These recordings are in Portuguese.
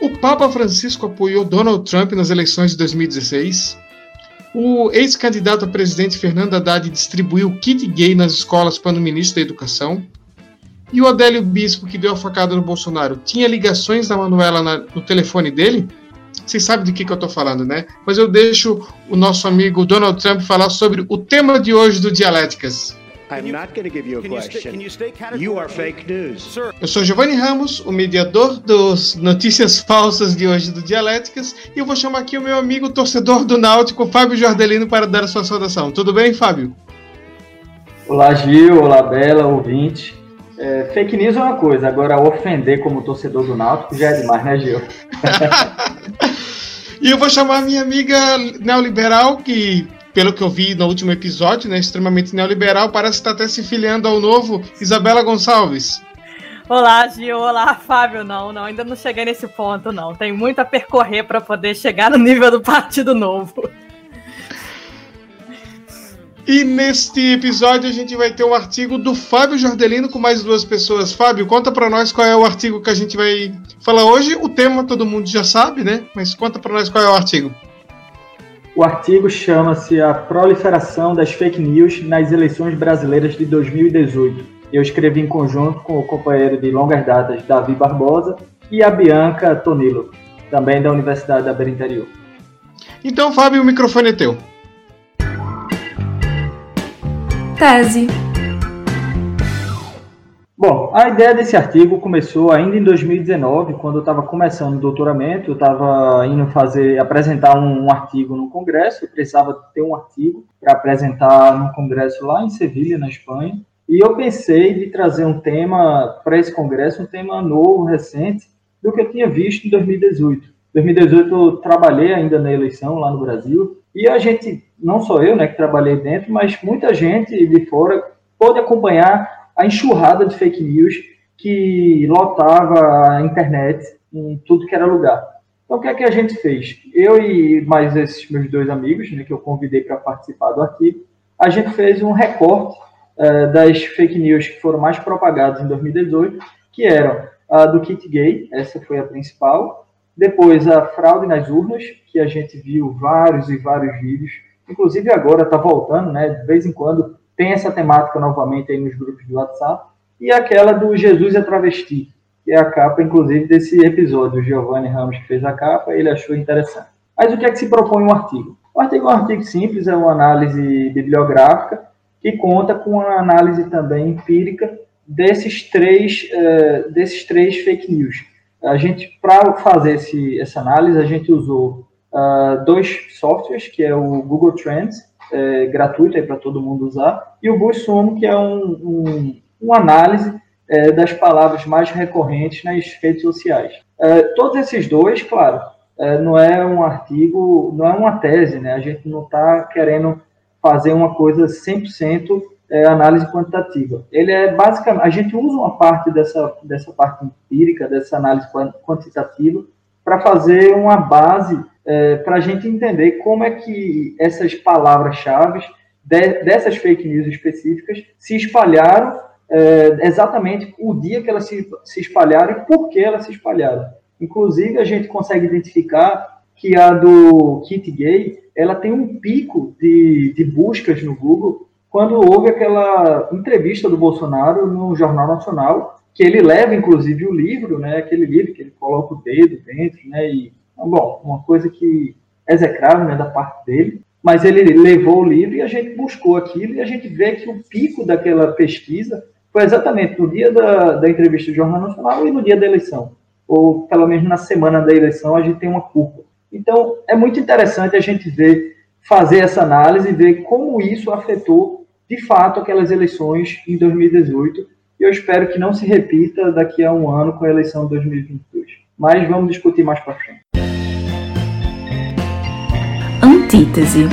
O Papa Francisco apoiou Donald Trump nas eleições de 2016. O ex-candidato a presidente Fernando Haddad distribuiu kit gay nas escolas para o ministro da Educação. E o Adélio Bispo, que deu a facada no Bolsonaro, tinha ligações da Manuela na, no telefone dele? Vocês sabem do que, que eu estou falando, né? Mas eu deixo o nosso amigo Donald Trump falar sobre o tema de hoje do Dialéticas. I'm not going to give you a question. You are fake news. Eu sou Giovanni Ramos, o mediador dos notícias falsas de hoje do Dialéticas, e eu vou chamar aqui o meu amigo torcedor do Náutico, Fábio Jordelino, para dar a sua saudação. Tudo bem, Fábio? Olá, Gil. Olá, Bela, ouvinte. É, fake news é uma coisa, agora ofender como torcedor do Náutico já é demais, né, Gil? e eu vou chamar minha amiga neoliberal, que pelo que eu vi no último episódio, né, extremamente neoliberal, parece estar até se filiando ao novo Isabela Gonçalves. Olá, Gil. Olá, Fábio. Não, não, ainda não cheguei nesse ponto, não. Tem muito a percorrer para poder chegar no nível do Partido Novo. E neste episódio a gente vai ter um artigo do Fábio Jordelino com mais duas pessoas. Fábio, conta para nós qual é o artigo que a gente vai falar hoje. O tema todo mundo já sabe, né? Mas conta para nós qual é o artigo. O artigo chama-se A Proliferação das Fake News nas Eleições Brasileiras de 2018. Eu escrevi em conjunto com o companheiro de longas datas, Davi Barbosa, e a Bianca Tonilo, também da Universidade da Beira Interior. Então, Fábio, o microfone é teu. Tese. Bom, a ideia desse artigo começou ainda em 2019, quando eu estava começando o doutoramento, eu estava indo fazer, apresentar um, um, artigo no congresso, eu precisava ter um artigo para apresentar no congresso lá em Sevilha, na Espanha, e eu pensei de trazer um tema para esse congresso, um tema novo, recente, do que eu tinha visto em 2018. Em 2018 eu trabalhei ainda na eleição lá no Brasil, e a gente, não só eu, né, que trabalhei dentro, mas muita gente de fora pôde acompanhar a enxurrada de fake news que lotava a internet em tudo que era lugar. Então, o que é que a gente fez? Eu e mais esses meus dois amigos, né, que eu convidei para participar do artigo, a gente fez um recorte uh, das fake news que foram mais propagadas em 2018, que eram a do kit gay, essa foi a principal, depois a fraude nas urnas, que a gente viu vários e vários vídeos, inclusive agora está voltando, né, de vez em quando tem essa temática novamente aí nos grupos de WhatsApp, e aquela do Jesus é travesti, que é a capa, inclusive, desse episódio. O Giovanni Ramos que fez a capa, ele achou interessante. Mas o que é que se propõe um artigo? O artigo é um artigo simples, é uma análise bibliográfica, que conta com uma análise também empírica desses três, uh, desses três fake news. A gente, para fazer esse, essa análise, a gente usou uh, dois softwares, que é o Google Trends é, gratuito para todo mundo usar, e o BuzzSumo, que é um, um, uma análise é, das palavras mais recorrentes nas redes sociais. É, todos esses dois, claro, é, não é um artigo, não é uma tese, né? A gente não está querendo fazer uma coisa 100% é, análise quantitativa. Ele é basicamente, a gente usa uma parte dessa, dessa parte empírica, dessa análise quantitativa, para fazer uma base é, para a gente entender como é que essas palavras-chave de, dessas fake news específicas se espalharam é, exatamente o dia que elas se, se espalharam e por que elas se espalharam. Inclusive, a gente consegue identificar que a do kit gay ela tem um pico de, de buscas no Google quando houve aquela entrevista do Bolsonaro no Jornal Nacional, que ele leva, inclusive, o livro, né, aquele livro que ele coloca o dedo dentro, né, e bom, uma coisa que é execrável né, da parte dele, mas ele levou o livro e a gente buscou aquilo e a gente vê que o pico daquela pesquisa foi exatamente no dia da, da entrevista do Jornal Nacional e no dia da eleição, ou pelo menos na semana da eleição a gente tem uma curva. Então é muito interessante a gente ver, fazer essa análise e ver como isso afetou de fato aquelas eleições em 2018 e eu espero que não se repita daqui a um ano com a eleição de 2022. Mas vamos discutir mais para frente. Antítese.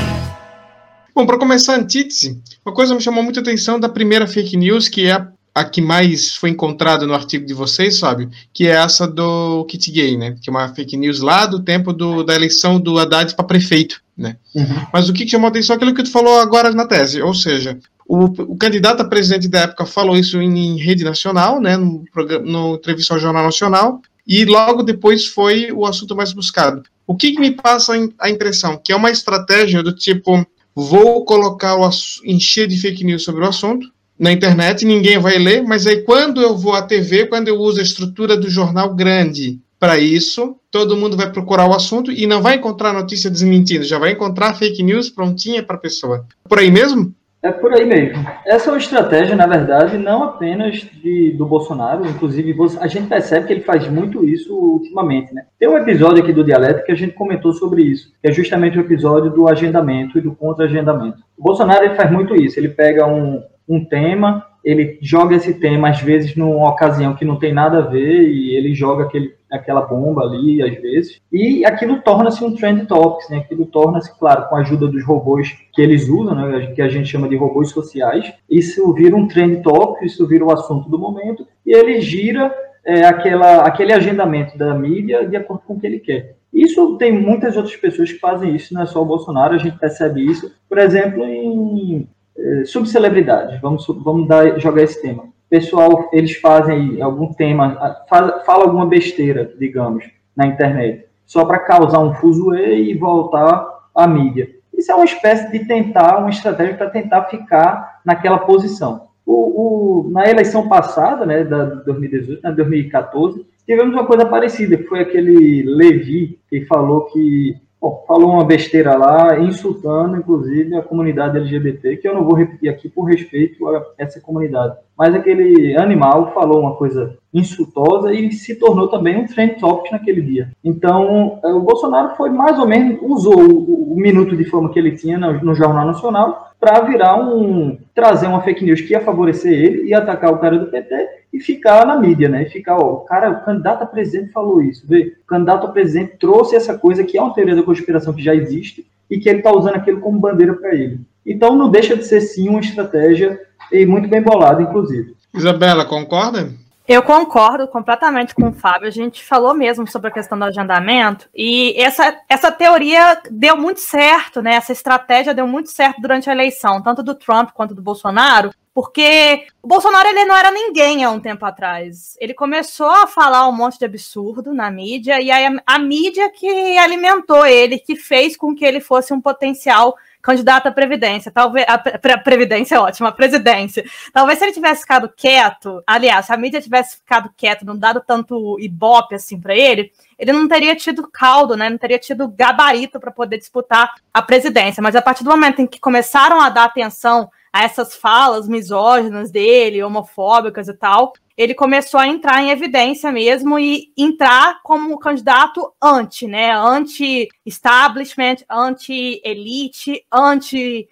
Bom, para começar a antítese, uma coisa me chamou muita atenção da primeira fake news, que é a, a que mais foi encontrada no artigo de vocês, Fábio, que é essa do kit gay, né? Que é uma fake news lá do tempo do, da eleição do Haddad para prefeito, né? Uhum. Mas o que chamou a atenção é aquilo que tu falou agora na tese, ou seja, o, o, candidato a presidente da época falou isso em, em rede nacional, né, no, no entrevista ao Jornal Nacional, e logo depois foi o assunto mais buscado. O que, que me passa a impressão? Que é uma estratégia do tipo, vou colocar o encher de fake news sobre o assunto na internet, ninguém vai ler, mas aí quando eu vou à TV, quando eu uso a estrutura do jornal grande para isso, todo mundo vai procurar o assunto e não vai encontrar notícia desmentindo, já vai encontrar fake news prontinha para a pessoa. Por aí mesmo? É por aí mesmo. Essa é uma estratégia, na verdade, não apenas de, do Bolsonaro, inclusive a gente percebe que ele faz muito isso ultimamente. Né? Tem um episódio aqui do Dialeto que a gente comentou sobre isso, que é justamente o episódio do agendamento e do contra-agendamento. O Bolsonaro ele faz muito isso, ele pega um, um tema, ele joga esse tema, às vezes, numa ocasião que não tem nada a ver, e ele joga aquele aquela bomba ali, às vezes, e aquilo torna-se um trend topics, né? Aquilo torna-se, claro, com a ajuda dos robôs que eles usam, né? Que a gente chama de robôs sociais, isso vira um trend topic, isso vira o assunto do momento, e ele gira é, aquela, aquele agendamento da mídia de acordo com o que ele quer. Isso tem muitas outras pessoas que fazem isso, não é só o Bolsonaro, a gente percebe isso, por exemplo, em é, subcelebridades, vamos, vamos dar, jogar esse tema pessoal, eles fazem algum tema, faz, fala alguma besteira, digamos, na internet, só para causar um fuzuê e voltar à mídia. Isso é uma espécie de tentar, uma estratégia para tentar ficar naquela posição. O, o, na eleição passada, né, da 2018, na 2014, tivemos uma coisa parecida, foi aquele Levi que falou que Bom, falou uma besteira lá, insultando, inclusive, a comunidade LGBT, que eu não vou repetir aqui por respeito a essa comunidade. Mas aquele animal falou uma coisa insultosa e se tornou também um trend topic naquele dia. Então, eh, o Bolsonaro foi mais ou menos, usou o, o minuto de fama que ele tinha no, no Jornal Nacional para virar um, trazer uma fake news que ia favorecer ele e atacar o cara do PT e ficar na mídia, né? E ficar, ó, o cara, o candidato a presidente falou isso, vê? O candidato a presidente trouxe essa coisa que é uma teoria da conspiração que já existe e que ele está usando aquilo como bandeira para ele. Então não deixa de ser sim uma estratégia e muito bem bolada, inclusive. Isabela, concorda? Eu concordo completamente com o Fábio. A gente falou mesmo sobre a questão do agendamento e essa, essa teoria deu muito certo, né? Essa estratégia deu muito certo durante a eleição, tanto do Trump quanto do Bolsonaro, porque o Bolsonaro ele não era ninguém há um tempo atrás. Ele começou a falar um monte de absurdo na mídia e a, a mídia que alimentou ele, que fez com que ele fosse um potencial candidato à Previdência. Talvez. A, a Previdência é ótima, a presidência. Talvez se ele tivesse ficado quieto, aliás, se a mídia tivesse ficado quieto, não dado tanto ibope assim para ele, ele não teria tido caldo, né? Não teria tido gabarito para poder disputar a presidência. Mas a partir do momento em que começaram a dar atenção a essas falas misóginas dele, homofóbicas e tal, ele começou a entrar em evidência mesmo e entrar como candidato anti, né? Anti-establishment, anti-elite, anti-grupos,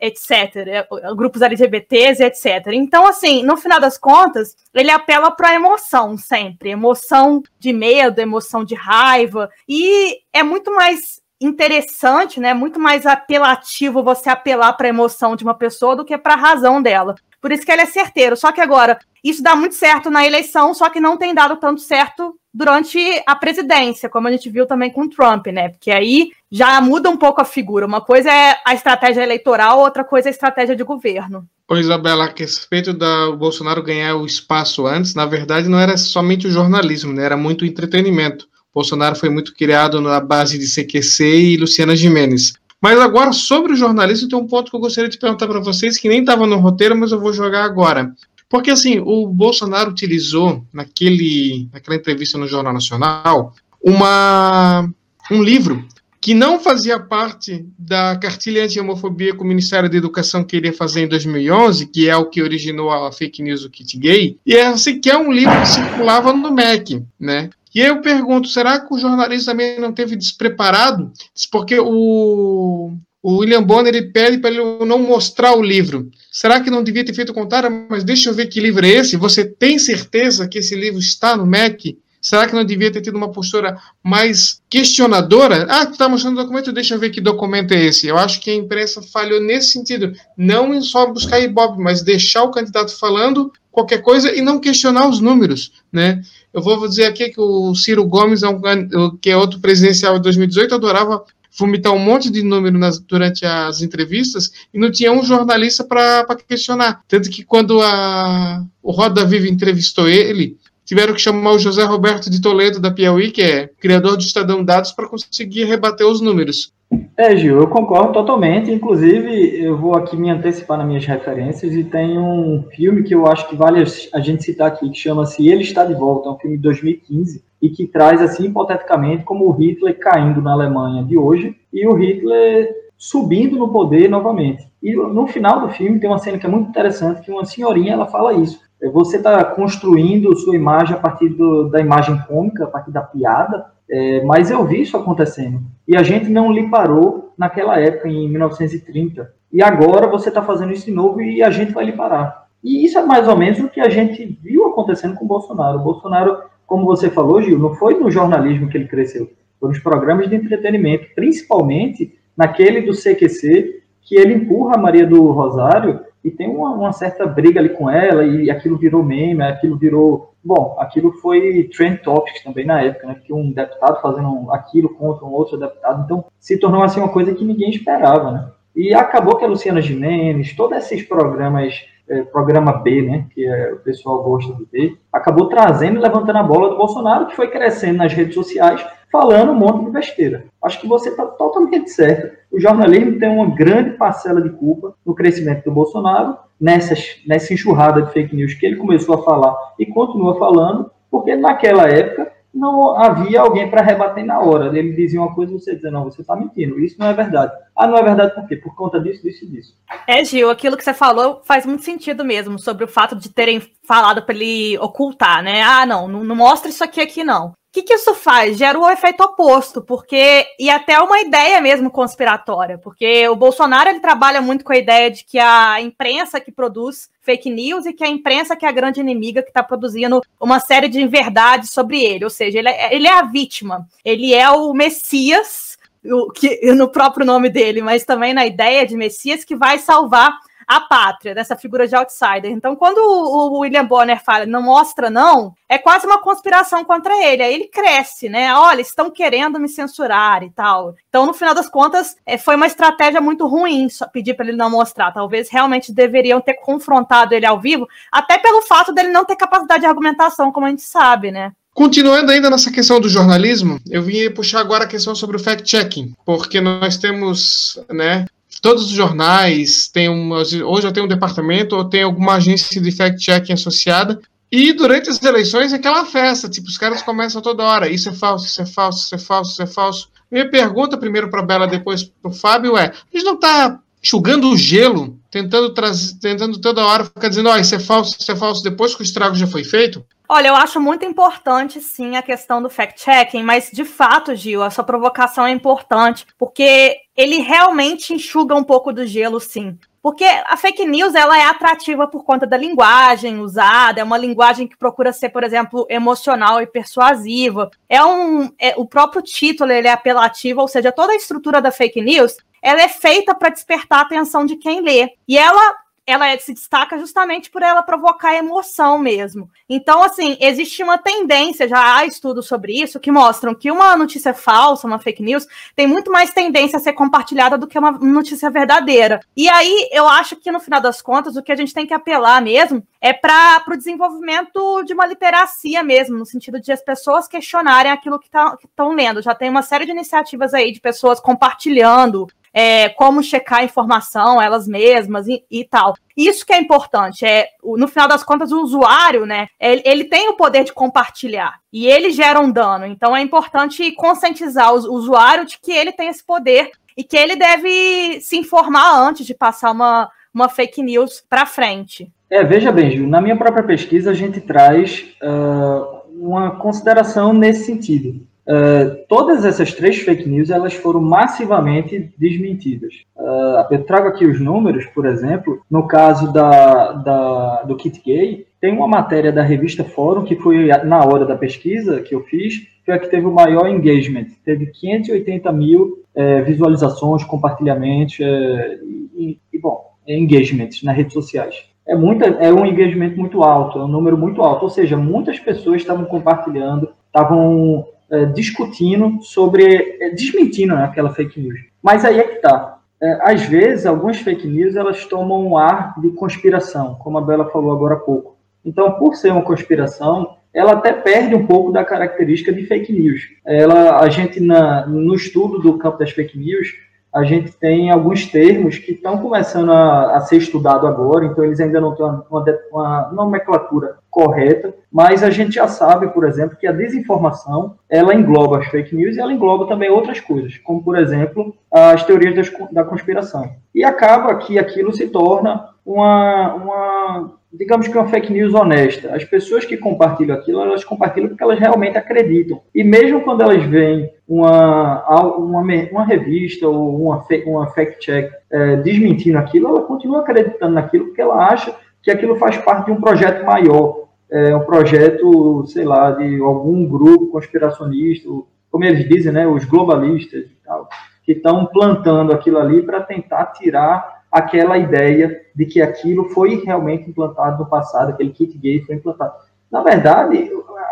é, etc. Grupos LGBTs, etc. Então, assim, no final das contas, ele apela para emoção sempre. Emoção de medo, emoção de raiva. E é muito mais interessante, né? Muito mais apelativo você apelar para a emoção de uma pessoa do que para a razão dela. Por isso que ele é certeiro. Só que agora, isso dá muito certo na eleição, só que não tem dado tanto certo durante a presidência, como a gente viu também com Trump, né? Porque aí já muda um pouco a figura. Uma coisa é a estratégia eleitoral, outra coisa é a estratégia de governo. Ô Isabela, a respeito da Bolsonaro ganhar o espaço antes, na verdade não era somente o jornalismo, né? Era muito entretenimento. Bolsonaro foi muito criado na base de CQC e Luciana Jimenez. Mas agora, sobre o jornalismo, tem um ponto que eu gostaria de perguntar para vocês, que nem estava no roteiro, mas eu vou jogar agora. Porque, assim, o Bolsonaro utilizou, naquele, naquela entrevista no Jornal Nacional, uma, um livro que não fazia parte da cartilha anti-homofobia que o Ministério da Educação queria fazer em 2011, que é o que originou a fake news do kit gay, e é, assim, que é um livro que circulava no MEC, né? E aí eu pergunto, será que o jornalista também não teve despreparado? Porque o, o William Bonner ele pede para ele não mostrar o livro. Será que não devia ter feito o contrário? Mas deixa eu ver que livro é esse. Você tem certeza que esse livro está no MEC? Será que não devia ter tido uma postura mais questionadora? Ah, tu está mostrando o documento, deixa eu ver que documento é esse. Eu acho que a imprensa falhou nesse sentido. Não só buscar Ibope, mas deixar o candidato falando qualquer coisa e não questionar os números, né? Eu vou dizer aqui que o Ciro Gomes, é que é outro presidencial de 2018, adorava vomitar um monte de número nas, durante as entrevistas e não tinha um jornalista para questionar. Tanto que quando a, o Roda Viva entrevistou ele, tiveram que chamar o José Roberto de Toledo da Piauí, que é criador do Estadão Dados, para conseguir rebater os números. É, Gil, eu concordo totalmente. Inclusive, eu vou aqui me antecipar nas minhas referências e tem um filme que eu acho que vale a gente citar aqui, que chama-se Ele Está de Volta, é um filme de 2015 e que traz, assim, hipoteticamente, como o Hitler caindo na Alemanha de hoje e o Hitler subindo no poder novamente. E no final do filme tem uma cena que é muito interessante, que uma senhorinha ela fala isso. É, você está construindo sua imagem a partir do, da imagem cômica, a partir da piada, é, mas eu vi isso acontecendo. E a gente não lhe parou naquela época, em 1930. E agora você está fazendo isso de novo e a gente vai lhe parar. E isso é mais ou menos o que a gente viu acontecendo com o Bolsonaro. O Bolsonaro, como você falou, Gil, não foi no jornalismo que ele cresceu, foi nos programas de entretenimento, principalmente naquele do CQC, que ele empurra a Maria do Rosário e tem uma, uma, certa briga ali com ela, e aquilo virou meme, aquilo virou. Bom, aquilo foi trend topics também na época, né? Que um deputado fazendo aquilo contra um outro deputado, então se tornou assim uma coisa que ninguém esperava, né? E acabou que a Luciana Gimenez, todos esses programas, é, programa B, né, que é, o pessoal gosta de ver, acabou trazendo e levantando a bola do Bolsonaro, que foi crescendo nas redes sociais, falando um monte de besteira. Acho que você está totalmente certo. O jornalismo tem uma grande parcela de culpa no crescimento do Bolsonaro, nessas, nessa enxurrada de fake news que ele começou a falar e continua falando, porque naquela época não havia alguém para rebater na hora. Ele dizia uma coisa e você dizia, não, você está mentindo, isso não é verdade. Ah, não é verdade por quê? Por conta disso, disso e disso. É, Gil, aquilo que você falou faz muito sentido mesmo, sobre o fato de terem falado para ele ocultar, né? Ah, não, não, não mostra isso aqui aqui, não que, que isso faz? Gera o efeito oposto, porque. E até uma ideia mesmo conspiratória, porque o Bolsonaro ele trabalha muito com a ideia de que a imprensa que produz fake news e que a imprensa que é a grande inimiga que está produzindo uma série de inverdades sobre ele. Ou seja, ele é, ele é a vítima, ele é o Messias, o, que, no próprio nome dele, mas também na ideia de Messias que vai salvar a pátria, dessa figura de outsider. Então, quando o, William Bonner fala não mostra não, é quase uma conspiração contra ele. Aí ele cresce, né? Olha, estão querendo me censurar e tal. Então, no final das contas, é, foi uma estratégia muito ruim pedir para ele não mostrar. Talvez realmente deveriam ter confrontado ele ao vivo, até pelo fato dele não ter capacidade de argumentação, como a gente sabe, né? Continuando ainda nessa questão do jornalismo, eu vim puxar agora a questão sobre o fact-checking, porque nós temos né, todos os jornais têm uma, hoje já tem um departamento ou tem alguma agência de fact-checking associada. E durante as eleições é aquela festa, tipo, os caras começam toda hora, isso é falso, isso é falso, isso é falso, isso é falso. Minha pergunta primeiro para Bela, depois para o Fábio é, a gente não está enxugando o gelo, tentando, trazer, tentando toda hora ficar dizendo, ó, oh, isso é falso, isso é falso, depois que o estrago já foi feito? Olha, eu acho muito importante, sim, a questão do fact-checking, mas de fato, Gil, a sua provocação é importante, porque ele realmente enxuga um pouco do gelo, sim. Porque a fake news ela é atrativa por conta da linguagem usada, é uma linguagem que procura ser, por exemplo, emocional e persuasiva. É um, é, o próprio título ele é apelativo, ou seja, toda a estrutura da fake news ela é feita para despertar a atenção de quem lê. E ela ela se destaca justamente por ela provocar emoção mesmo. Então, assim, existe uma tendência, já há estudos sobre isso, que mostram que uma notícia falsa, uma fake news, tem muito mais tendência a ser compartilhada do que uma notícia verdadeira. E aí, eu acho que, no final das contas, o que a gente tem que apelar mesmo é para o desenvolvimento de uma literacia mesmo, no sentido de as pessoas questionarem aquilo que estão tá, lendo. Já tem uma série de iniciativas aí de pessoas compartilhando é, como checar a informação elas mesmas e, e, tal. Isso que é importante. É, no final das contas, o usuário, né, ele, ele, tem o poder de compartilhar e ele gera um dano. Então é importante conscientizar o usuário de que ele tem esse poder e que ele deve se informar antes de passar uma, uma fake news para frente. É, veja bem, na minha própria pesquisa a gente traz uh, uma consideração nesse sentido. Uh, todas essas três fake news elas foram massivamente desmentidas. Uh, eu trago aqui os números, por exemplo, no caso da, da, do kit gay, tem uma matéria da revista Fórum que foi na hora da pesquisa que eu fiz, foi a que teve o maior engagement, teve 580 mil é, visualizações, compartilhamentos é, e, e, bom, engagements nas redes sociais. É, muita, é um engagement muito alto, é um número muito alto, ou seja, muitas pessoas estavam compartilhando, estavam é, discutindo sobre, é, desmentindo né, aquela fake news. Mas aí é que está. É, às vezes, algumas fake news elas tomam um ar de conspiração, como a Bela falou agora há pouco. Então, por ser uma conspiração, ela até perde um pouco da característica de fake news. Ela, a gente, na, no estudo do campo das fake news, a gente tem alguns termos que estão começando a, a ser estudado agora, então eles ainda não têm uma, uma, uma, nomenclatura correta, mas a gente já sabe, por exemplo, que a desinformação ela engloba as fake news e ela engloba também outras coisas, como por exemplo as teorias das, da conspiração. E acaba que aquilo se torna uma, uma digamos que uma fake news honesta. As pessoas que compartilham aquilo, elas compartilham porque elas realmente acreditam. E mesmo quando elas veem uma, uma, uma revista ou uma, uma fact-check é, desmentindo aquilo, ela continua acreditando naquilo porque ela acha que aquilo faz parte de um projeto maior, é, um projeto, sei lá, de algum grupo conspiracionista, como eles dizem, né, os globalistas e tal, que estão plantando aquilo ali para tentar tirar aquela ideia de que aquilo foi realmente implantado no passado, aquele kit gay foi implantado. Na verdade,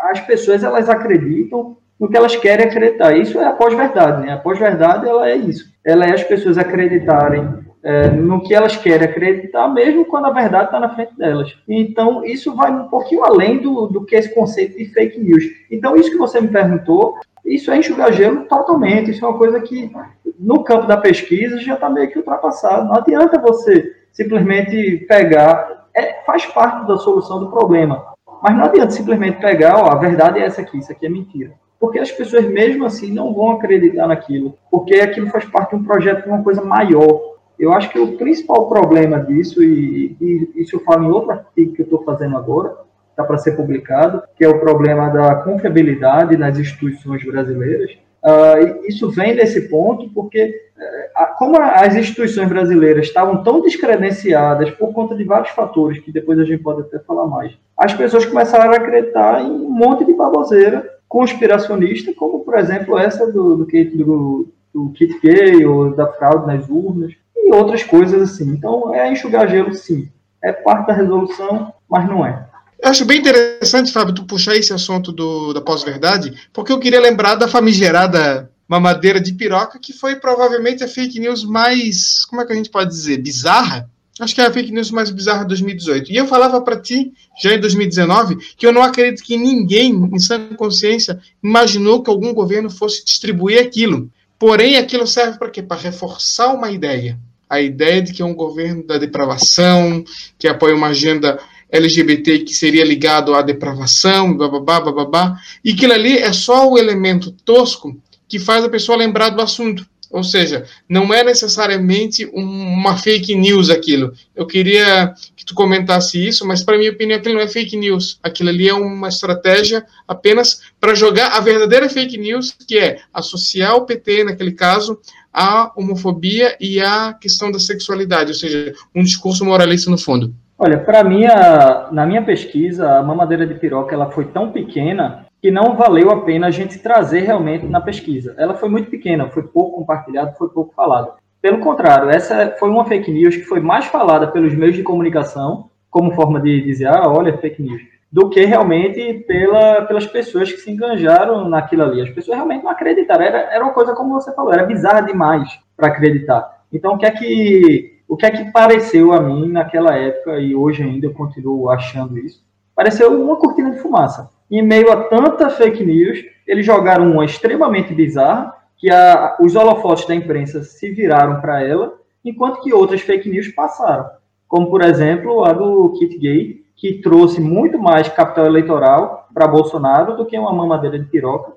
as pessoas elas acreditam no que elas querem acreditar. Isso é a pós-verdade, né? A pós-verdade ela é isso. Ela é as pessoas acreditarem é, no que elas querem acreditar, mesmo quando a verdade está na frente delas. Então, isso vai um pouquinho além do, do que esse conceito de fake news. Então, isso que você me perguntou, isso é enxugar gelo totalmente. Isso é uma coisa que, no campo da pesquisa, já está meio que ultrapassado. Não adianta você simplesmente pegar. É, faz parte da solução do problema. Mas não adianta simplesmente pegar, ó, a verdade é essa aqui, isso aqui é mentira. Porque as pessoas, mesmo assim, não vão acreditar naquilo. Porque aquilo faz parte de um projeto de uma coisa maior. Eu acho que o principal problema disso, e, e isso eu falo em outro artigo que eu estou fazendo agora, está para ser publicado, que é o problema da confiabilidade nas instituições brasileiras. Uh, isso vem desse ponto porque, uh, como as instituições brasileiras estavam tão descredenciadas por conta de vários fatores, que depois a gente pode até falar mais, as pessoas começaram a acreditar em um monte de baboseira conspiracionista, como, por exemplo, essa do, do, do, do kit gay ou da fraude nas urnas, e outras coisas assim. Então, é enxugar gelo, sim. É parte da resolução, mas não é. Eu acho bem interessante, Fábio, tu puxar esse assunto do, da pós-verdade, porque eu queria lembrar da famigerada mamadeira de piroca, que foi provavelmente a fake news mais, como é que a gente pode dizer, bizarra? Acho que é a fake news mais bizarra de 2018. E eu falava para ti, já em 2019, que eu não acredito que ninguém, em sã consciência, imaginou que algum governo fosse distribuir aquilo. Porém, aquilo serve para quê? Para reforçar uma ideia. A ideia de que é um governo da depravação, que apoia uma agenda LGBT que seria ligado à depravação, bababá, bababá, e aquilo ali é só o elemento tosco que faz a pessoa lembrar do assunto. Ou seja, não é necessariamente uma fake news aquilo. Eu queria que tu comentasse isso, mas para minha opinião aquilo não é fake news. Aquilo ali é uma estratégia apenas para jogar a verdadeira fake news, que é associar o PT, naquele caso, à homofobia e à questão da sexualidade, ou seja, um discurso moralista no fundo. Olha, para mim, na minha pesquisa, a mamadeira de piroca ela foi tão pequena que não valeu a pena a gente trazer realmente na pesquisa. Ela foi muito pequena, foi pouco compartilhada, foi pouco falada. Pelo contrário, essa foi uma fake news que foi mais falada pelos meios de comunicação, como forma de dizer, ah, olha, fake news, do que realmente pela, pelas pessoas que se enganjaram naquilo ali. As pessoas realmente não acreditaram. Era, era uma coisa, como você falou, era bizarra demais para acreditar. Então, o que é que o que é que pareceu a mim naquela época, e hoje ainda eu continuo achando isso, pareceu uma cortina de fumaça. Em meio a tanta fake news, eles jogaram uma extremamente bizarra, que a, os holofotes da imprensa se viraram para ela, enquanto que outras fake news passaram. Como, por exemplo, a do Kit Gay, que trouxe muito mais capital eleitoral para Bolsonaro do que uma mamadeira de piroca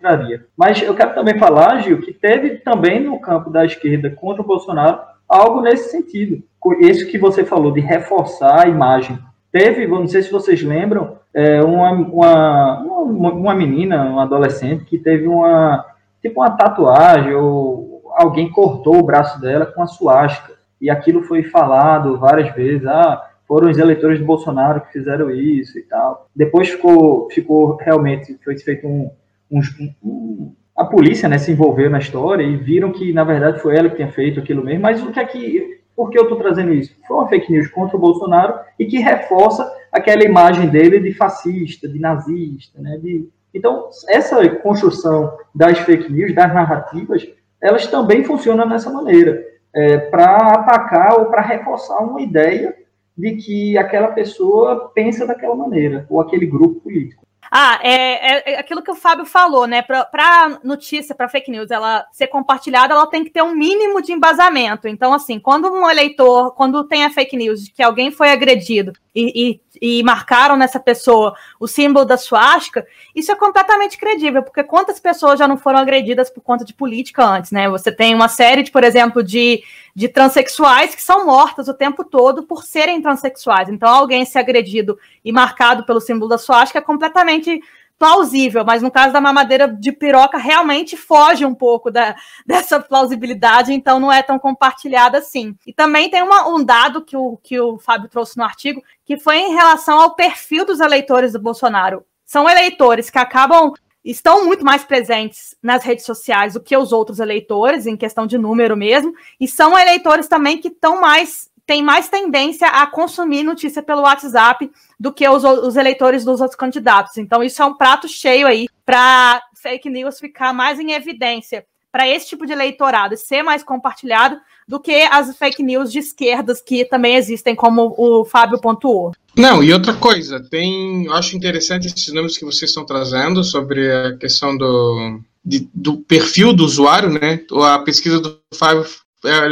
traria. Mas eu quero também falar, Gil, que teve também no campo da esquerda contra o Bolsonaro algo nesse sentido. Isso que você falou de reforçar a imagem. Teve, não sei se vocês lembram, é, uma, uma, uma menina, uma adolescente, que teve uma, tipo uma tatuagem, ou alguém cortou o braço dela com a suástica. E aquilo foi falado várias vezes, ah, foram os eleitores de Bolsonaro que fizeram isso e tal. Depois ficou, ficou realmente, foi feito um, um, um a polícia né, se envolveu na história e viram que, na verdade, foi ela que tinha feito aquilo mesmo. Mas o que é que. Por que eu estou trazendo isso? Foi uma fake news contra o Bolsonaro e que reforça aquela imagem dele de fascista, de nazista. Né, de... Então, essa construção das fake news, das narrativas, elas também funcionam dessa maneira é, para atacar ou para reforçar uma ideia de que aquela pessoa pensa daquela maneira, ou aquele grupo político. Ah, é, é, é, aquilo que o Fábio falou, né? Para notícia, para fake news, ela ser compartilhada, ela tem que ter um mínimo de embasamento. Então, assim, quando um eleitor, quando tem a fake news de que alguém foi agredido e, e, e marcaram nessa pessoa o símbolo da suástica, isso é completamente credível, porque quantas pessoas já não foram agredidas por conta de política antes, né? Você tem uma série de, por exemplo, de, de transexuais que são mortas o tempo todo por serem transexuais. Então, alguém ser agredido e marcado pelo símbolo da suástica é completamente plausível, mas no caso da mamadeira de piroca, realmente foge um pouco da, dessa plausibilidade, então não é tão compartilhada assim. E também tem uma, um dado que o, que o Fábio trouxe no artigo, que foi em relação ao perfil dos eleitores do Bolsonaro. São eleitores que acabam estão muito mais presentes nas redes sociais do que os outros eleitores, em questão de número mesmo, e são eleitores também que estão mais tem mais tendência a consumir notícia pelo WhatsApp do que os, os eleitores dos outros candidatos. Então, isso é um prato cheio aí para fake news ficar mais em evidência para esse tipo de eleitorado ser mais compartilhado do que as fake news de esquerdas que também existem, como o Fábio pontuou. Não, e outra coisa, tem, eu acho interessante esses números que vocês estão trazendo sobre a questão do, de, do perfil do usuário, né? A pesquisa do Fábio é,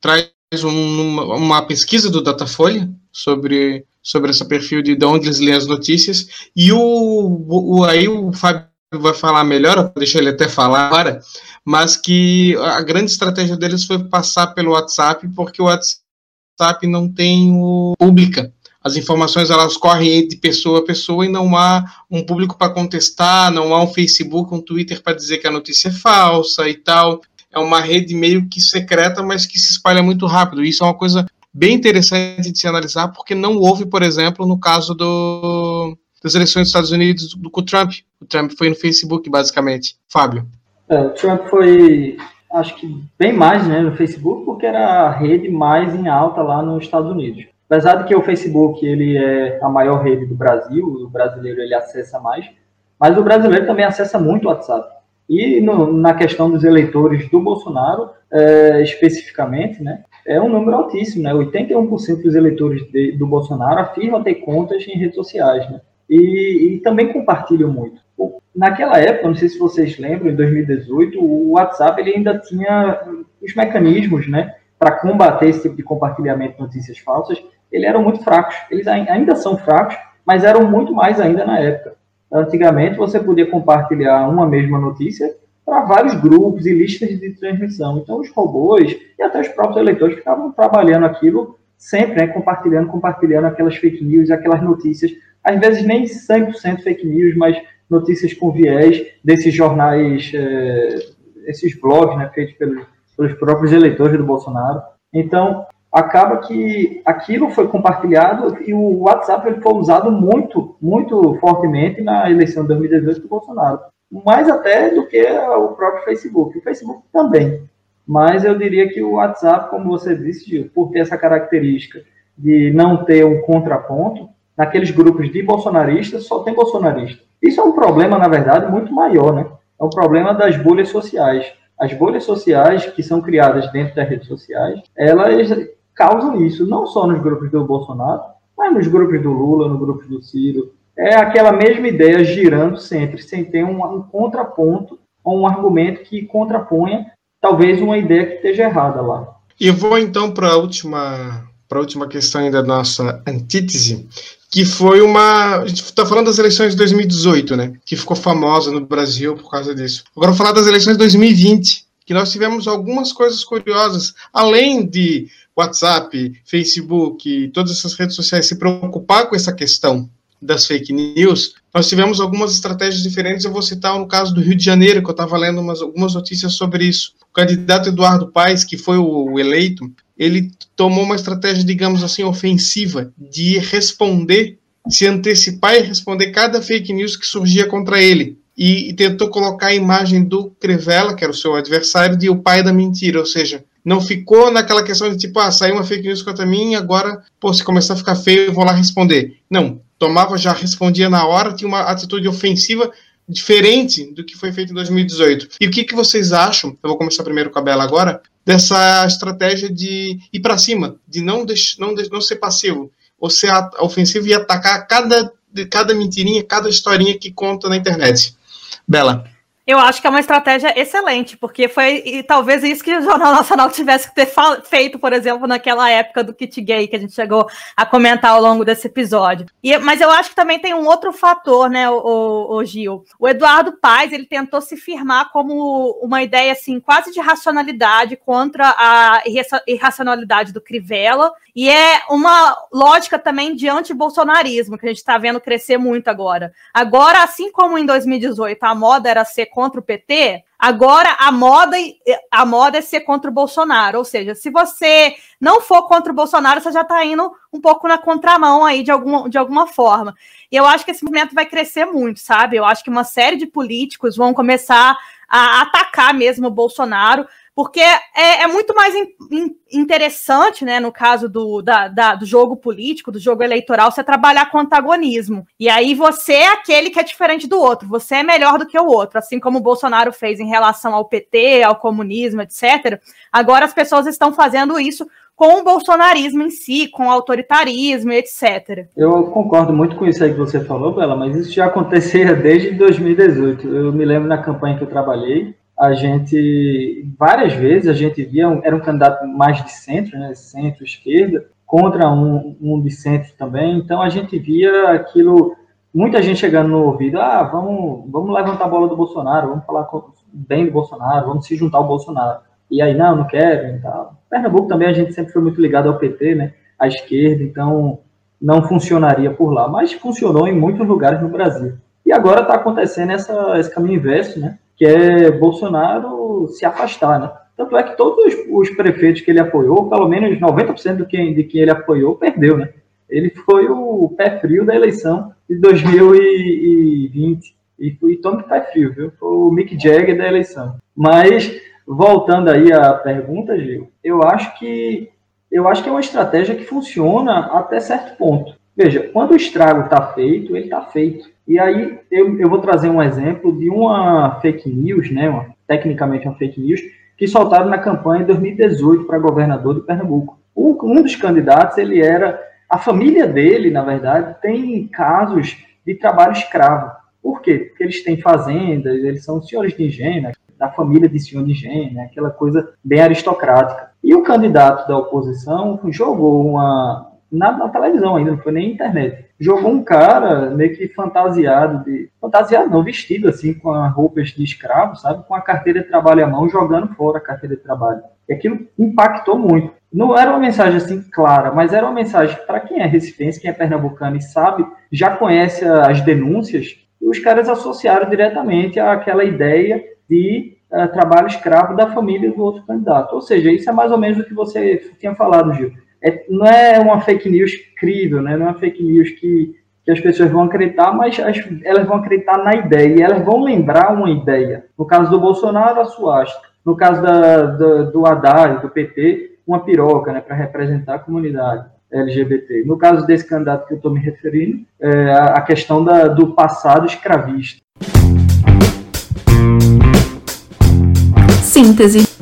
traz um, uma pesquisa do Datafolha sobre, sobre esse perfil de, de onde eles lêem as notícias, e o, o, aí o Fábio vai falar melhor, eu deixar ele até falar agora, mas que a grande estratégia deles foi passar pelo WhatsApp, porque o WhatsApp não tem o pública. As informações elas correm de pessoa a pessoa e não há um público para contestar, não há um Facebook, um Twitter para dizer que a notícia é falsa e tal é uma rede meio que secreta, mas que se espalha muito rápido. Isso é uma coisa bem interessante de se analisar, porque não houve, por exemplo, no caso do, das eleições dos Estados Unidos do, o Trump. O Trump foi no Facebook, basicamente. Fábio. É, o Trump foi, acho que bem mais né, no Facebook, porque era a rede mais em alta lá nos Estados Unidos. Apesar de que o Facebook ele é a maior rede do Brasil, o brasileiro ele acessa mais, mas o brasileiro também acessa muito o WhatsApp. E no, na questão dos eleitores do Bolsonaro, é, especificamente, né, é um número altíssimo, né? 81% dos eleitores de, do Bolsonaro afirmam ter contas em redes sociais, né? E, e, também compartilham muito. Naquela época, não sei se vocês lembram, em 2018, o WhatsApp ele ainda tinha os mecanismos, né, para combater esse tipo de compartilhamento de notícias falsas, eles eram muito fracos. Eles ainda são fracos, mas eram muito mais ainda na época. Antigamente, você podia compartilhar uma mesma notícia para vários grupos e listas de transmissão. Então, os robôs e até os próprios eleitores ficavam trabalhando aquilo sempre, né, compartilhando, compartilhando aquelas fake news, aquelas notícias, às vezes nem 100% fake news, mas notícias com viés desses jornais, é, esses blogs, né, feitos pelos, pelos próprios eleitores do Bolsonaro. Então, acaba que aquilo foi compartilhado e o WhatsApp ele foi usado muito, muito fortemente na eleição de 2018 do Bolsonaro. Mais até do que o próprio Facebook. O Facebook também. Mas eu diria que o WhatsApp, como você disse, por ter essa característica de não ter um contraponto, naqueles grupos de bolsonaristas só tem bolsonarista. Isso é um problema, na verdade, muito maior, né? É um problema das bolhas sociais. As bolhas sociais que são criadas dentro das redes sociais, elas causam isso, não só nos grupos do Bolsonaro, mas nos grupos do Lula, nos grupos do Ciro. É aquela mesma ideia girando sempre, sem ter um, um contraponto ou um argumento que contraponha talvez uma ideia que esteja errada lá. E vou então para a última, para a última questão da nossa antítese, que foi uma. A gente está falando das eleições de 2018, né? Que ficou famosa no Brasil por causa disso. Agora vou falar das eleições de 2020, que nós tivemos algumas coisas curiosas, além de WhatsApp, Facebook, todas essas redes sociais se preocupar com essa questão das fake news, nós tivemos algumas estratégias diferentes. Eu vou citar no caso do Rio de Janeiro, que eu estava lendo umas, algumas notícias sobre isso. O candidato Eduardo Paes, que foi o, o eleito, ele tomou uma estratégia, digamos assim, ofensiva, de responder, se antecipar e responder cada fake news que surgia contra ele. E, e tentou colocar a imagem do Crevella, que era o seu adversário, de o pai da mentira, ou seja, não ficou naquela questão de tipo, ah, saiu uma fake news contra mim, agora, pô, se começar a ficar feio, eu vou lá responder. Não, tomava, já respondia na hora, tinha uma atitude ofensiva diferente do que foi feito em 2018. E o que, que vocês acham? Eu vou começar primeiro com a Bela agora, dessa estratégia de ir para cima, de não, deix, não, não ser passivo, ou ser ofensivo e atacar cada cada mentirinha, cada historinha que conta na internet. Bela. Eu acho que é uma estratégia excelente, porque foi e, talvez isso que o Jornal Nacional tivesse que ter feito, por exemplo, naquela época do kit gay que a gente chegou a comentar ao longo desse episódio. E, mas eu acho que também tem um outro fator, né, o, o, Gil. O Eduardo Paes ele tentou se firmar como uma ideia assim quase de racionalidade contra a irracionalidade do Crivella e é uma lógica também de anti-bolsonarismo que a gente está vendo crescer muito agora. Agora, assim como em 2018 a moda era ser contra o PT, agora a moda, a moda é ser contra o Bolsonaro. Ou seja, se você não for contra o Bolsonaro, você já está indo um pouco na contramão aí de alguma, de alguma forma. E eu acho que esse movimento vai crescer muito, sabe? Eu acho que uma série de políticos vão começar a atacar mesmo o Bolsonaro porque é, é muito mais in, in, interessante, né, no caso do, da, da, do jogo político, do jogo eleitoral, você trabalhar com antagonismo. E aí você é aquele que é diferente do outro, você é melhor do que o outro, assim como o Bolsonaro fez em relação ao PT, ao comunismo, etc. Agora as pessoas estão fazendo isso com o bolsonarismo em si, com o autoritarismo, etc. Eu concordo muito com isso aí que você falou, Bela, mas isso já acontecia desde 2018. Eu me lembro na campanha que eu trabalhei, a gente, várias vezes, a gente via, um, era um candidato mais de centro, né, centro-esquerda, contra um, um de centro também, então a gente via aquilo, muita gente chegando no ouvido, ah, vamos, vamos levantar a bola do Bolsonaro, vamos falar bem do Bolsonaro, vamos se juntar ao Bolsonaro. E aí, não, não quero e tal. Pernambuco também a gente sempre foi muito ligado ao PT, né, à esquerda, então não funcionaria por lá, mas funcionou em muitos lugares no Brasil. E agora está acontecendo essa, esse caminho inverso, né? Que é Bolsonaro se afastar, né? Tanto é que todos os prefeitos que ele apoiou, pelo menos 90% de quem, de quem ele apoiou, perdeu, né? Ele foi o pé frio da eleição de 2020. E foi Tom pé frio, viu? Foi o Mick Jagger da eleição. Mas, voltando aí à pergunta, Gil, eu acho que eu acho que é uma estratégia que funciona até certo ponto. Veja, quando o estrago está feito, ele está feito. E aí eu, eu vou trazer um exemplo de uma fake news, né, uma, tecnicamente uma fake news, que soltaram na campanha em 2018 para governador de Pernambuco. Um, um dos candidatos, ele era, a família dele, na verdade, tem casos de trabalho escravo. Por quê? Porque eles têm fazendas, eles são senhores de engenho, né, da família de senhor de engenho, né, aquela coisa bem aristocrática. E o candidato da oposição jogou uma, na, na, televisão ainda, não foi nem internet. Jogou um cara meio que fantasiado, de fantasiado não, vestido assim, com roupas de escravo, sabe? Com a carteira de trabalho à mão, jogando fora a carteira de trabalho. E aquilo impactou muito. Não era uma mensagem assim clara, mas era uma mensagem para quem é recifense, quem é pernambucano e sabe, já conhece as denúncias, os caras associaram diretamente àquela ideia de uh, trabalho escravo da família do outro candidato. Ou seja, isso é mais ou menos o que você tinha falado, Gil é, não é uma fake news crível, né? não é uma fake news que, que as pessoas vão acreditar, mas as, elas vão acreditar na ideia e elas vão lembrar uma ideia. No caso do Bolsonaro, a suástica. No caso da, da, do Haddad, do PT, uma piroca né, para representar a comunidade LGBT. No caso desse candidato que eu estou me referindo, é a questão da, do passado escravista. Síntese.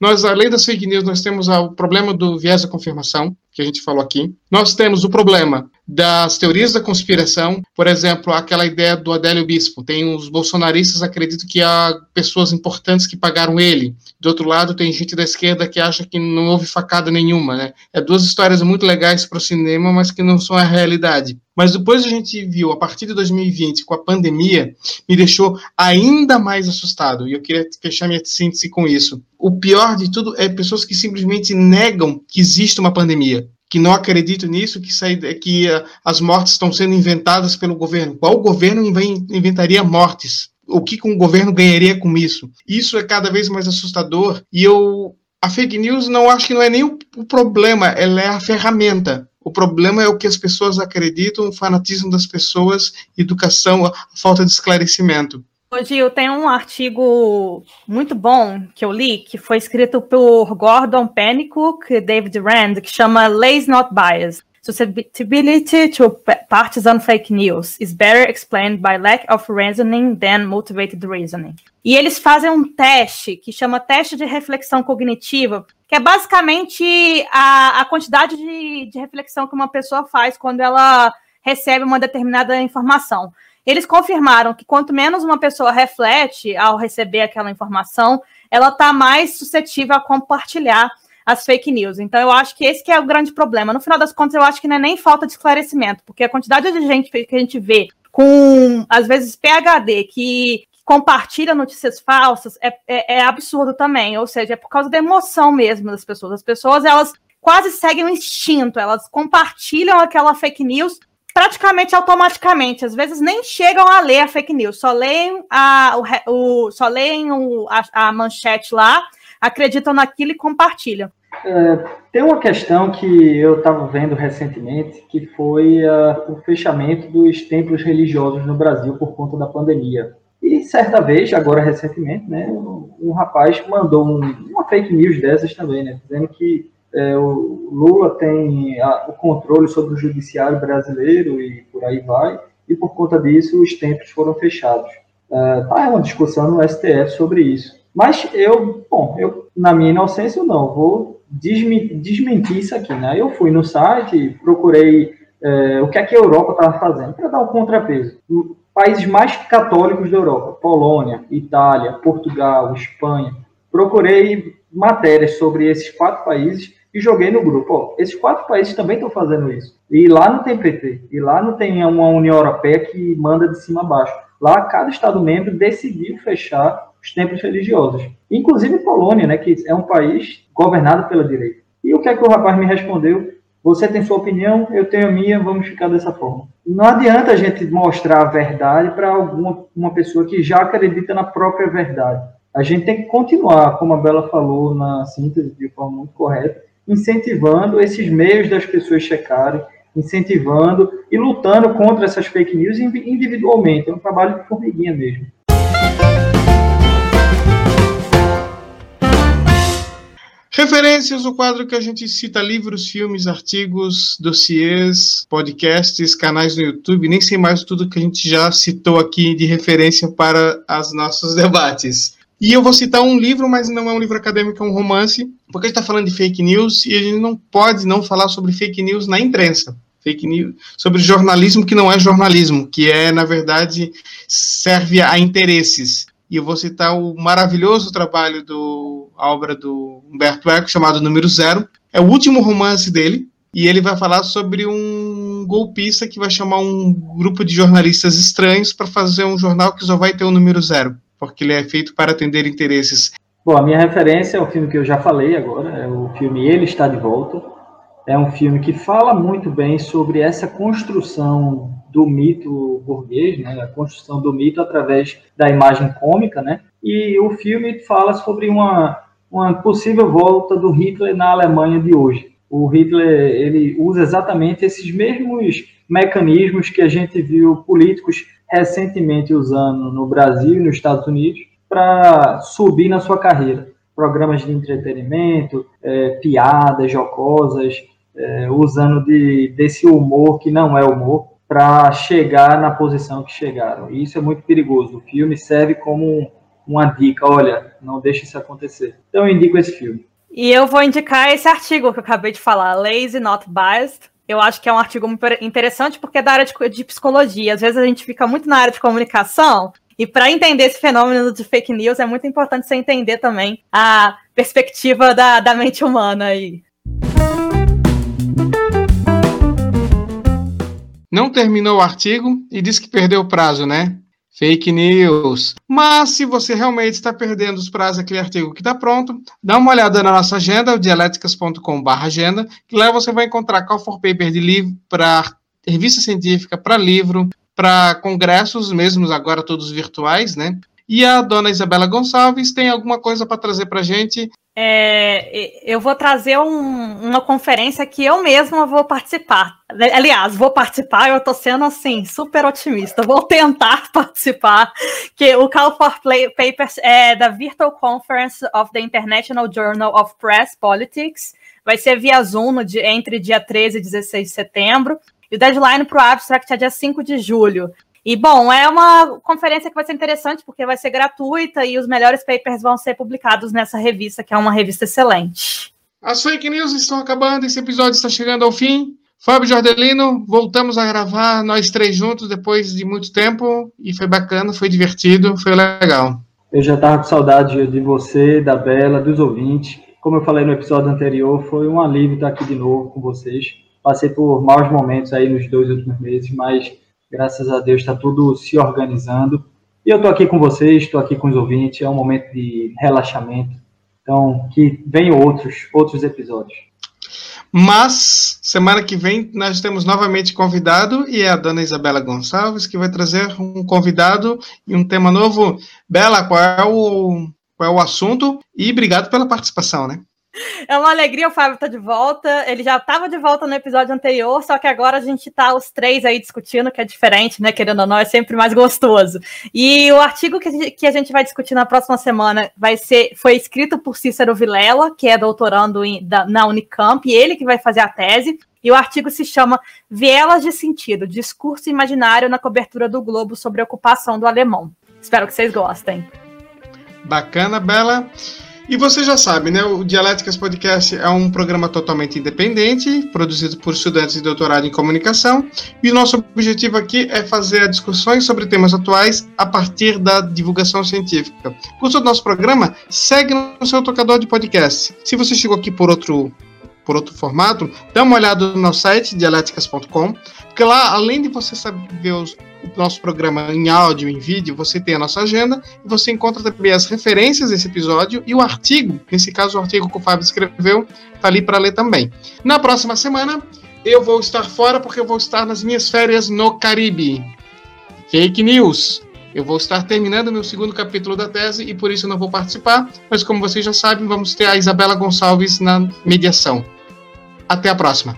Nós, além das fake news, nós temos o problema do viés da confirmação, que a gente falou aqui. Nós temos o problema das teorias da conspiração, por exemplo, aquela ideia do Adélio Bispo. Tem os bolsonaristas acreditam que há pessoas importantes que pagaram ele. Do outro lado, tem gente da esquerda que acha que não houve facada nenhuma, né? É duas histórias muito legais para o cinema, mas que não são a realidade. Mas depois a gente viu, a partir de 2020, com a pandemia, me deixou ainda mais assustado. E eu queria fechar minha síntese com isso. O pior de tudo é pessoas que simplesmente negam que existe uma pandemia que não acredito nisso, que, que uh, as mortes estão sendo inventadas pelo governo. Qual governo inventaria mortes? O que um governo ganharia com isso? Isso é cada vez mais assustador e eu a fake news não acho que não é nem o problema, ela é a ferramenta. O problema é o que as pessoas acreditam, o fanatismo das pessoas, educação, a falta de esclarecimento. Hoje eu tenho um artigo muito bom que eu li, que foi escrito por Gordon Pennycook e David Rand, que chama Lays Not Bias. Susceptibility to partisan fake news is better explained by lack of reasoning than motivated reasoning. E eles fazem um teste que chama teste de reflexão cognitiva, que é basicamente a, a quantidade de, de reflexão que uma pessoa faz quando ela recebe uma determinada informação. Eles confirmaram que quanto menos uma pessoa reflete ao receber aquela informação, ela está mais suscetível a compartilhar as fake news. Então, eu acho que esse que é o grande problema. No final das contas, eu acho que não é nem falta de esclarecimento, porque a quantidade de gente que a gente vê com, às vezes, PHD, que compartilha notícias falsas, é, é, é absurdo também. Ou seja, é por causa da emoção mesmo das pessoas. As pessoas, elas quase seguem o instinto, elas compartilham aquela fake news praticamente automaticamente. Às vezes nem chegam a ler a fake news, só leem a, o, o só leem o, a, a, manchete lá, acreditam naquilo e compartilham. É, tem uma questão que eu estava vendo recentemente, que foi uh, o fechamento dos templos religiosos no Brasil por conta da pandemia. E certa vez, agora recentemente, né, um, rapaz mandou um, uma fake news dessas também, né, dizendo que é, o Lula tem a, o controle sobre o judiciário brasileiro e por aí vai, e por conta disso os templos foram fechados. É, tá, uma discussão no STF sobre isso. Mas eu, bom, eu, na minha inocência, não, vou desmentir isso aqui, né? Eu fui no site, procurei é, o que é que a Europa estava fazendo, para dar um contrapeso. Países mais católicos da Europa, Polônia, Itália, Portugal, Espanha, procurei matérias sobre esses quatro países e joguei no grupo. Ó, esses quatro países também estão fazendo isso. E lá não tem PT, e lá não tem uma União Europeia que manda de cima a baixo. Lá cada Estado membro decidiu fechar os templos religiosos. Inclusive Polônia, né, que é um país governado pela direita. E o que é que o rapaz me respondeu? Você tem sua opinião, eu tenho a minha, vamos ficar dessa forma. Não adianta a gente mostrar a verdade para alguma uma pessoa que já acredita na própria verdade. A gente tem que continuar, como a Bela falou na síntese de forma muito correta, incentivando esses meios das pessoas checarem, incentivando e lutando contra essas fake news individualmente. É um trabalho de formiguinha mesmo. Referências, o quadro que a gente cita livros, filmes, artigos, dossiês, podcasts, canais no YouTube, nem sei mais tudo que a gente já citou aqui de referência para os nossos debates. E eu vou citar um livro, mas não é um livro acadêmico, é um romance, porque a gente está falando de fake news e a gente não pode não falar sobre fake news na imprensa. Fake news, sobre jornalismo que não é jornalismo, que é, na verdade, serve a interesses. E eu vou citar o maravilhoso trabalho do a obra do Humberto Eco, chamado Número Zero. É o último romance dele, e ele vai falar sobre um golpista que vai chamar um grupo de jornalistas estranhos para fazer um jornal que só vai ter o número zero porque ele é feito para atender interesses. Bom, a minha referência é um filme que eu já falei agora, é o filme Ele Está de Volta. É um filme que fala muito bem sobre essa construção do mito burguês, né, a construção do mito através da imagem cômica, né, e o filme fala sobre uma, uma possível volta do Hitler na Alemanha de hoje. O Hitler ele usa exatamente esses mesmos mecanismos que a gente viu políticos recentemente usando no Brasil e nos Estados Unidos para subir na sua carreira. Programas de entretenimento, é, piadas jocosas, é, usando de, desse humor que não é humor para chegar na posição que chegaram. E isso é muito perigoso. O filme serve como uma dica, olha, não deixe isso acontecer. Então eu indico esse filme. E eu vou indicar esse artigo que eu acabei de falar, Lazy Not Biased, eu acho que é um artigo interessante porque é da área de, de psicologia. Às vezes a gente fica muito na área de comunicação e para entender esse fenômeno de fake news é muito importante você entender também a perspectiva da, da mente humana aí. Não terminou o artigo e disse que perdeu o prazo, né? Fake news. Mas se você realmente está perdendo os prazos daquele artigo que está pronto, dá uma olhada na nossa agenda, o dialéticas.com.br agenda, que lá você vai encontrar call for paper de livro para revista científica, para livro, para congressos mesmos, agora todos virtuais, né? E a dona Isabela Gonçalves tem alguma coisa para trazer para a gente é, eu vou trazer um, uma conferência que eu mesma vou participar. Aliás, vou participar, eu estou sendo assim, super otimista. Vou tentar participar, que o Call for Play Papers é da Virtual Conference of the International Journal of Press Politics. Vai ser via Zoom no dia, entre dia 13 e 16 de setembro. E o deadline para o abstract é dia 5 de julho. E, bom, é uma conferência que vai ser interessante porque vai ser gratuita e os melhores papers vão ser publicados nessa revista, que é uma revista excelente. As fake news estão acabando, esse episódio está chegando ao fim. Fábio Jordelino, voltamos a gravar nós três juntos depois de muito tempo e foi bacana, foi divertido, foi legal. Eu já estava com saudade de você, da Bela, dos ouvintes. Como eu falei no episódio anterior, foi um alívio estar aqui de novo com vocês. Passei por maus momentos aí nos dois últimos meses, mas graças a Deus está tudo se organizando. E eu estou aqui com vocês, estou aqui com os ouvintes, é um momento de relaxamento. Então, que venham outros, outros episódios. Mas, semana que vem, nós temos novamente convidado, e é a dona Isabela Gonçalves, que vai trazer um convidado e um tema novo. Bela, qual é o, qual é o assunto? E obrigado pela participação, né? É uma alegria o Fábio estar tá de volta. Ele já estava de volta no episódio anterior, só que agora a gente está os três aí discutindo, que é diferente, né? Querendo ou não, é sempre mais gostoso. E o artigo que a gente vai discutir na próxima semana vai ser, foi escrito por Cícero Vilela, que é doutorando em, da, na Unicamp, e ele que vai fazer a tese. E o artigo se chama Vielas de Sentido: Discurso Imaginário na cobertura do Globo sobre a ocupação do alemão. Espero que vocês gostem. Bacana, Bela. E você já sabe, né? O Dialéticas Podcast é um programa totalmente independente, produzido por estudantes de doutorado em comunicação. E o nosso objetivo aqui é fazer discussões sobre temas atuais a partir da divulgação científica. Gostou do nosso programa? Segue no seu tocador de podcast. Se você chegou aqui por outro por outro formato, dá uma olhada no nosso site, dialéticas.com, porque lá, além de você saber os, o nosso programa em áudio, em vídeo, você tem a nossa agenda e você encontra também as referências desse episódio e o artigo, nesse caso o artigo que o Fábio escreveu, está ali para ler também. Na próxima semana, eu vou estar fora porque eu vou estar nas minhas férias no Caribe. Fake news. Eu vou estar terminando meu segundo capítulo da tese e por isso não vou participar, mas como vocês já sabem, vamos ter a Isabela Gonçalves na mediação. Até a próxima.